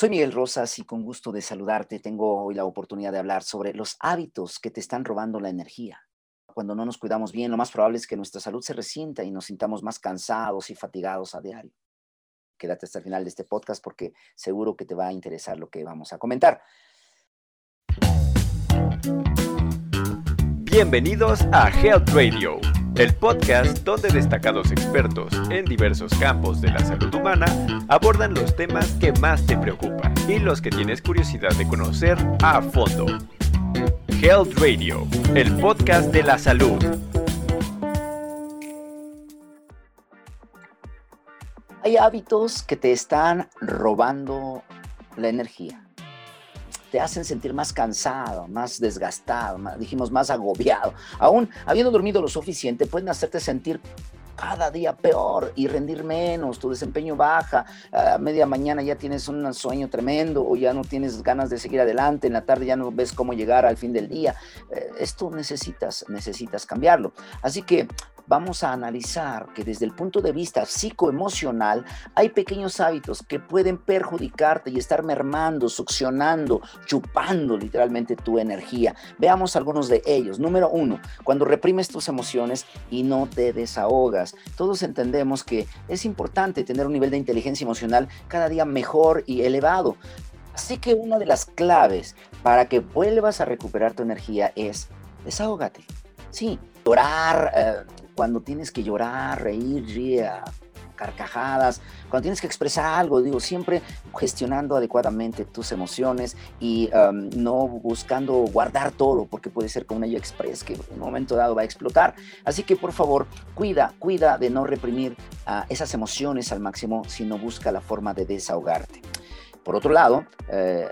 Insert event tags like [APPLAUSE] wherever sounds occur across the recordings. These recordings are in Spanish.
Soy Miguel Rosas y con gusto de saludarte tengo hoy la oportunidad de hablar sobre los hábitos que te están robando la energía. Cuando no nos cuidamos bien, lo más probable es que nuestra salud se resienta y nos sintamos más cansados y fatigados a diario. Quédate hasta el final de este podcast porque seguro que te va a interesar lo que vamos a comentar. Bienvenidos a Health Radio el podcast donde destacados expertos en diversos campos de la salud humana abordan los temas que más te preocupan y los que tienes curiosidad de conocer a fondo. Health Radio, el podcast de la salud. Hay hábitos que te están robando la energía te hacen sentir más cansado, más desgastado, dijimos más agobiado. Aún habiendo dormido lo suficiente, pueden hacerte sentir cada día peor y rendir menos, tu desempeño baja, a media mañana ya tienes un sueño tremendo o ya no tienes ganas de seguir adelante, en la tarde ya no ves cómo llegar al fin del día. Eh, esto necesitas, necesitas cambiarlo. Así que vamos a analizar que desde el punto de vista psicoemocional hay pequeños hábitos que pueden perjudicarte y estar mermando, succionando, chupando literalmente tu energía. Veamos algunos de ellos. Número uno, cuando reprimes tus emociones y no te desahogas. Todos entendemos que es importante tener un nivel de inteligencia emocional cada día mejor y elevado. Así que una de las claves para que vuelvas a recuperar tu energía es desahógate. Sí, llorar, eh, cuando tienes que llorar, reír, carcajadas, cuando tienes que expresar algo, digo, siempre gestionando adecuadamente tus emociones y um, no buscando guardar todo, porque puede ser como una express que en un momento dado va a explotar. Así que por favor, cuida, cuida de no reprimir uh, esas emociones al máximo, sino busca la forma de desahogarte. Por otro lado, eh,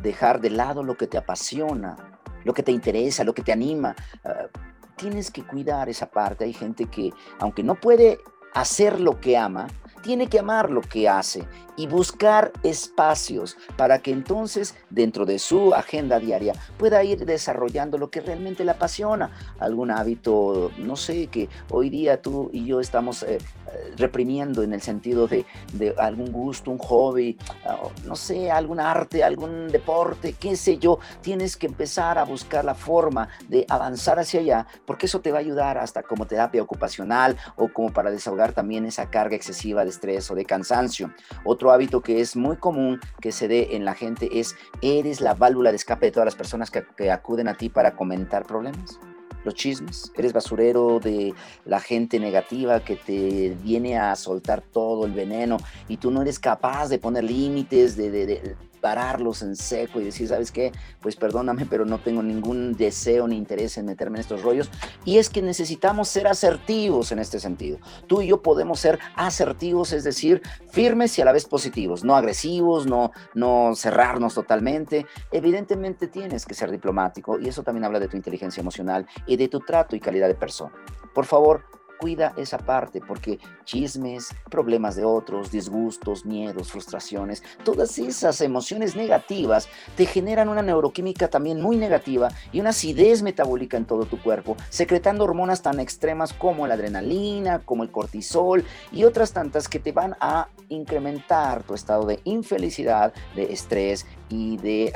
dejar de lado lo que te apasiona, lo que te interesa, lo que te anima. Uh, tienes que cuidar esa parte. Hay gente que, aunque no puede hacer lo que ama, tiene que amar lo que hace y buscar espacios para que entonces dentro de su agenda diaria pueda ir desarrollando lo que realmente le apasiona, algún hábito, no sé, que hoy día tú y yo estamos eh, eh, reprimiendo en el sentido de, de, algún gusto, un hobby, ah, no sé, algún arte, algún deporte, qué sé yo, tienes que empezar a buscar la forma de avanzar hacia allá, porque eso te va a ayudar hasta como terapia ocupacional o como para desahogar también esa carga excesiva de estrés o de cansancio. Otro hábito que es muy común que se dé en la gente es, eres la válvula de escape de todas las personas que, acuden a ti para comentar problemas los chismes, eres basurero de la gente negativa que te viene a soltar todo el veneno y tú no eres capaz de poner límites, de, pararlos en seco y decir, ¿sabes qué? Pues perdóname, pero no tengo ningún deseo ni interés en meterme en estos rollos. Y es que necesitamos ser asertivos en este sentido. Tú y yo podemos ser asertivos, es decir, firmes y a la vez positivos, no agresivos, no, no cerrarnos totalmente. Evidentemente tienes que ser diplomático y eso también habla de tu inteligencia emocional y de tu trato y calidad de persona. Por favor, cuida esa parte, porque chismes, problemas de otros, disgustos, miedos, frustraciones, todas esas emociones negativas te generan una neuroquímica también muy negativa y una acidez metabólica en todo tu cuerpo, secretando hormonas tan extremas como la adrenalina, como el cortisol y otras tantas que te van a incrementar tu estado de infelicidad, de estrés y de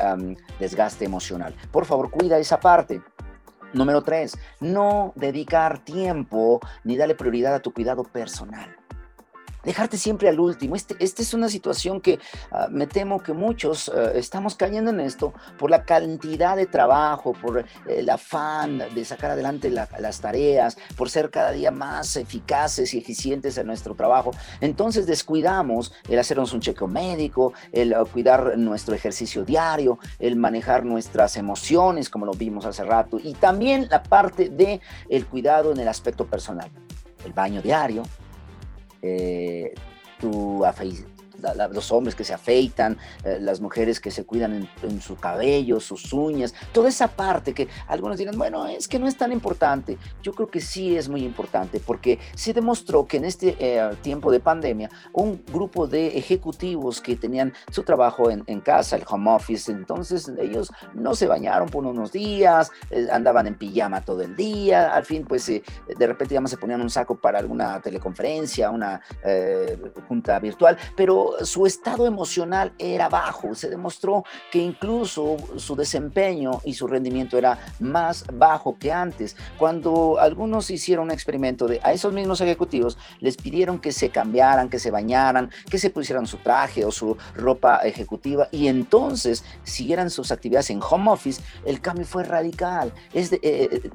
desgaste emocional. Por favor, cuida esa parte. Número tres, no dedicar tiempo ni darle prioridad a tu cuidado personal dejarte siempre al último. Esta este es una situación que ah, me temo que muchos ah, estamos cayendo en esto por la cantidad de trabajo, por el afán de sacar adelante las tareas, por ser cada día más eficaces y eficientes en nuestro trabajo. Entonces descuidamos el hacernos un chequeo médico, el ah, cuidar nuestro ejercicio diario, el manejar nuestras emociones, como lo vimos hace rato, y también la parte de el cuidado en el aspecto personal. El baño diario, eh, tu los hombres que se afeitan, eh, las mujeres que se cuidan en, su cabello, sus uñas, toda esa parte que algunos dirán, bueno, es que no es tan importante. Yo creo que sí es muy importante porque se demostró que en este eh, tiempo de pandemia, un grupo de ejecutivos que tenían su trabajo en, casa, el home office, entonces ellos no se bañaron por unos días, eh, andaban en pijama todo el día, al fin pues de repente ya se ponían un saco para alguna teleconferencia, una junta virtual, pero su estado emocional era bajo. Se demostró que incluso su desempeño y su rendimiento era más bajo que antes. Cuando algunos hicieron un experimento de a esos mismos ejecutivos, les pidieron que se cambiaran, que se bañaran, que se pusieran su traje o su ropa ejecutiva y entonces siguieran sus actividades en home office, el cambio fue radical. Es, eh, eh,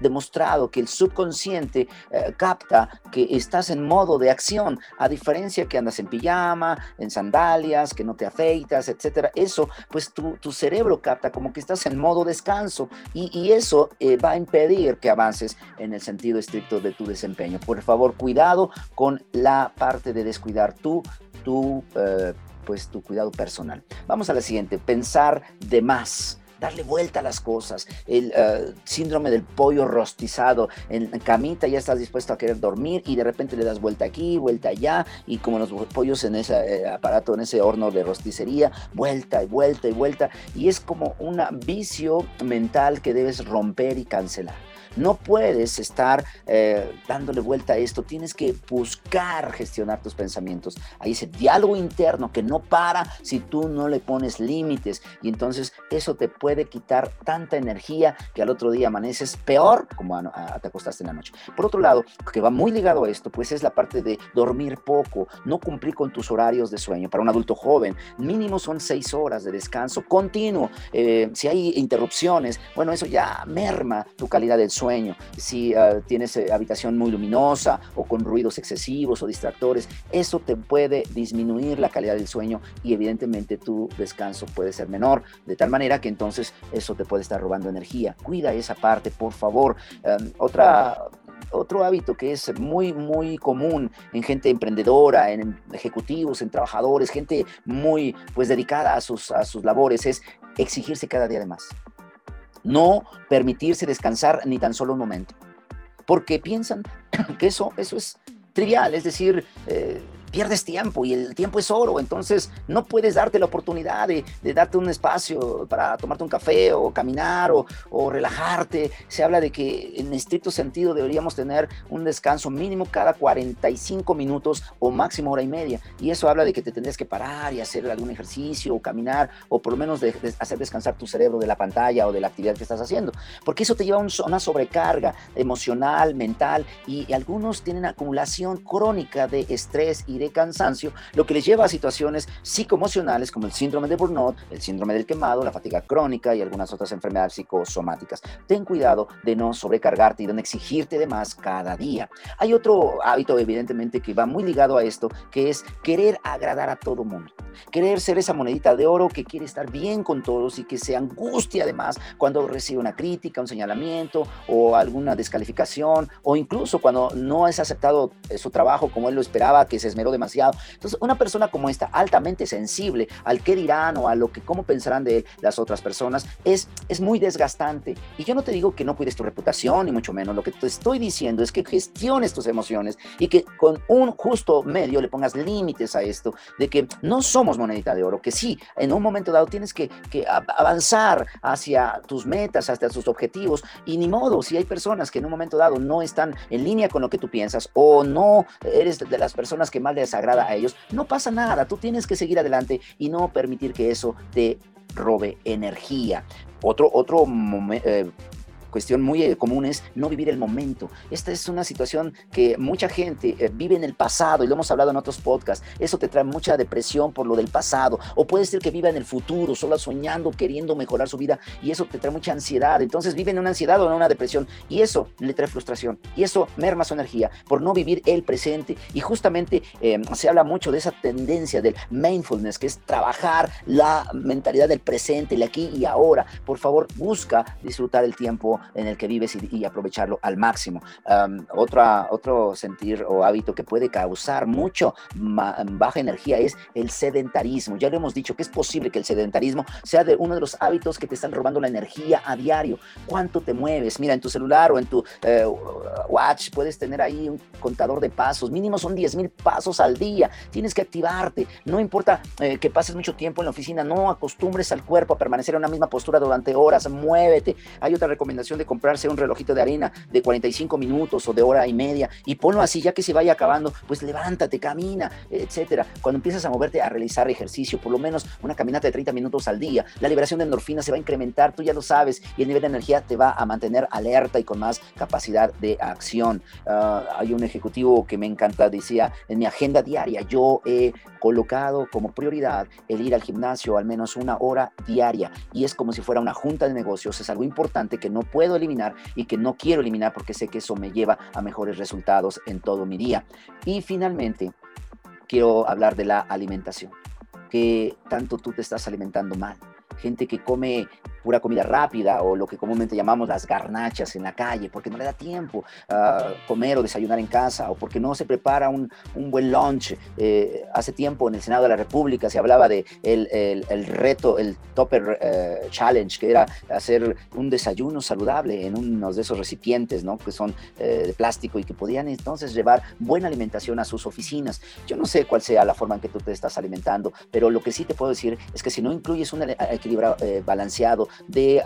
demostrado que el subconsciente eh, capta que estás en modo de acción, a diferencia que andas en pijama, en sandalias, que no te afeitas, etcétera. Eso, pues tu, tu cerebro capta como que estás en modo descanso y, y eso va a impedir que avances en el sentido estricto de tu desempeño. Por favor, cuidado con la parte de descuidar tu, tu, pues, tu cuidado personal. Vamos a la siguiente, pensar de más darle vuelta a las cosas, el eh, síndrome del pollo rostizado, en camita ya estás dispuesto a querer dormir y de repente le das vuelta aquí, vuelta allá y como los pollos en ese eh, aparato, en ese horno de rosticería, vuelta y vuelta y vuelta y es como un vicio mental que debes romper y cancelar. No puedes estar eh, dándole vuelta a esto, tienes que buscar gestionar tus pensamientos. Hay ese diálogo interno que no para si tú no le pones límites y entonces eso te puede quitar tanta energía que al otro día amaneces peor como te acostaste en la noche. Por otro lado, que va muy ligado a esto, pues es la parte de dormir poco, no cumplir con tus horarios de sueño. Para un adulto joven, mínimo son seis horas de descanso continuo. Eh, si hay interrupciones, bueno, eso ya merma tu calidad del sueño si ah, tienes eh, habitación muy luminosa o con ruidos excesivos o distractores, eso te puede disminuir la calidad del sueño y evidentemente tu descanso puede ser menor, de tal manera que entonces eso te puede estar robando energía. Cuida esa parte, por favor. otra otro hábito que es muy, muy común en gente emprendedora, en ejecutivos, en trabajadores, gente muy pues dedicada a sus, a sus labores, es exigirse cada día de más no permitirse descansar ni tan solo un momento, porque piensan [CLEARS THROAT] que eso, eso es trivial, es decir, eh, pierdes tiempo y el tiempo es oro, entonces no puedes darte la oportunidad de, darte un espacio para tomarte un café o caminar o, o, relajarte. Se habla de que en estricto sentido deberíamos tener un descanso mínimo cada 45 minutos o máximo hora y media y eso habla de que te tendrías que parar y hacer algún ejercicio o caminar o por lo menos de, hacer descansar tu cerebro de la pantalla o de la actividad que estás haciendo, porque eso te lleva a una sobrecarga emocional, mental y, y algunos tienen acumulación crónica de estrés y de cansancio, lo que les lleva a situaciones psicoemocionales como el síndrome de burnout, el síndrome del quemado, la fatiga crónica y algunas otras enfermedades psicosomáticas. Ten cuidado de no sobrecargarte y de no exigirte de más cada día. Hay otro hábito, evidentemente, que va muy ligado a esto, que es querer agradar a todo mundo. Querer ser esa monedita de oro que quiere estar bien con todos y que se angustia además cuando recibe una crítica, un señalamiento o alguna descalificación o incluso cuando no es aceptado su trabajo como él lo esperaba, que se esmeró demasiado. Entonces, una persona como esta, altamente sensible al qué dirán o a lo que, cómo pensarán de él las otras personas, es, es muy desgastante. Y yo no te digo que no cuides tu reputación, ni mucho menos. Lo que te estoy diciendo es que gestiones tus emociones y que con un justo medio le pongas límites a esto, de que no somos monedita de oro, que sí, en un momento dado tienes que, que avanzar hacia tus metas, hacia tus objetivos, y ni modo, si hay personas que en un momento dado no están en línea con lo que tú piensas o no eres de las personas que más les agrada a ellos, no pasa nada, tú tienes que seguir adelante y no permitir que eso te robe energía. Otro, otro eh, cuestión muy eh, común es no vivir el momento. Esta es una situación que mucha gente eh, vive en el pasado y lo hemos hablado en otros podcasts. Eso te trae mucha depresión por lo del pasado. O puede ser que viva en el futuro, solo soñando, queriendo mejorar su vida y eso te trae mucha ansiedad. Entonces vive en una ansiedad o en una depresión y eso le trae frustración y eso merma su energía por no vivir el presente. Y justamente em, se habla mucho de esa tendencia del mindfulness, que es trabajar la mentalidad del presente, el aquí y ahora. Por favor, busca disfrutar el tiempo en el que vives y, aprovecharlo al máximo. otra, otro sentir o hábito que puede causar mucho baja energía es el sedentarismo. Ya lo hemos dicho que es posible que el sedentarismo sea uno de los hábitos que te están robando la energía a diario. ¿Cuánto te mueves? Mira, en tu celular o en tu eh, watch puedes tener ahí un contador de pasos. Mínimo son 10 mil pasos al día. Tienes que activarte. No importa eh, que pases mucho tiempo en la oficina, no acostumbres al cuerpo a permanecer en una misma postura durante horas. Muévete. Hay otra recomendación recomendación de comprarse un relojito de arena de 45 minutos o de hora y media y ponlo así, ya que se vaya acabando, pues levántate, camina, etcétera. Cuando empiezas a moverte a realizar ejercicio, por lo menos una caminata de 30 minutos al día, la liberación de endorfina se va a incrementar, tú ya lo sabes, y el nivel de energía te va a mantener alerta y con más capacidad de acción. Ah, hay un ejecutivo que me encanta, decía, en mi agenda diaria, yo he colocado como prioridad el ir al gimnasio al menos una hora diaria y es como si fuera una junta de negocios, es algo importante que no puedo eliminar y que no quiero eliminar porque sé que eso me lleva a mejores resultados en todo mi día. Y finalmente, quiero hablar de la alimentación, que tanto tú te estás alimentando mal gente que come pura comida rápida o lo que comúnmente llamamos las garnachas en la calle, porque no le da tiempo a comer o desayunar en casa o porque no se prepara un, un buen lunch. Eh, hace tiempo en el Senado de la República se hablaba de el, el, reto, el Topper eh, Challenge, que era hacer un desayuno saludable en uno de esos recipientes, ¿no? Que son eh, de plástico y que podían entonces llevar buena alimentación a sus oficinas. Yo no sé cuál sea la forma en que tú te estás alimentando, pero lo que sí te puedo decir es que si no incluyes un equilibrio balanceado de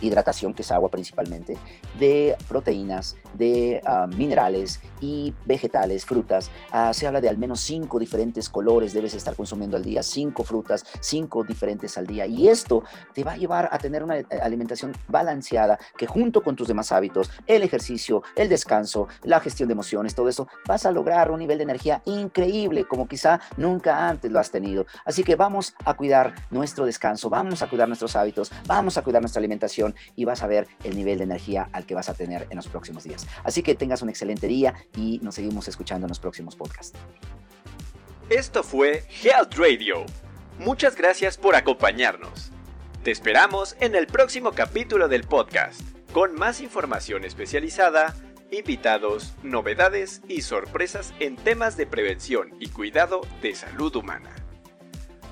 hidratación, que es agua principalmente, de proteínas, de ah, minerales y vegetales, frutas. Ah, se habla de al menos cinco diferentes colores debes estar consumiendo al día, cinco frutas, cinco diferentes al día. Y esto te va a llevar a tener una eh, alimentación balanceada que junto con tus demás hábitos, el ejercicio, el descanso, la gestión de emociones, todo eso, vas a lograr un nivel de energía increíble como quizá nunca antes lo has tenido. Así que vamos a cuidar nuestro descanso, vamos a cuidar nuestros hábitos, vamos a cuidar nuestra y vas a ver el nivel de energía al que vas a tener en los próximos días. Así que tengas un excelente día y nos seguimos escuchando en los próximos podcasts. Esto fue Health Radio. Muchas gracias por acompañarnos. Te esperamos en el próximo capítulo del podcast, con más información especializada, invitados, novedades y sorpresas en temas de prevención y cuidado de salud humana.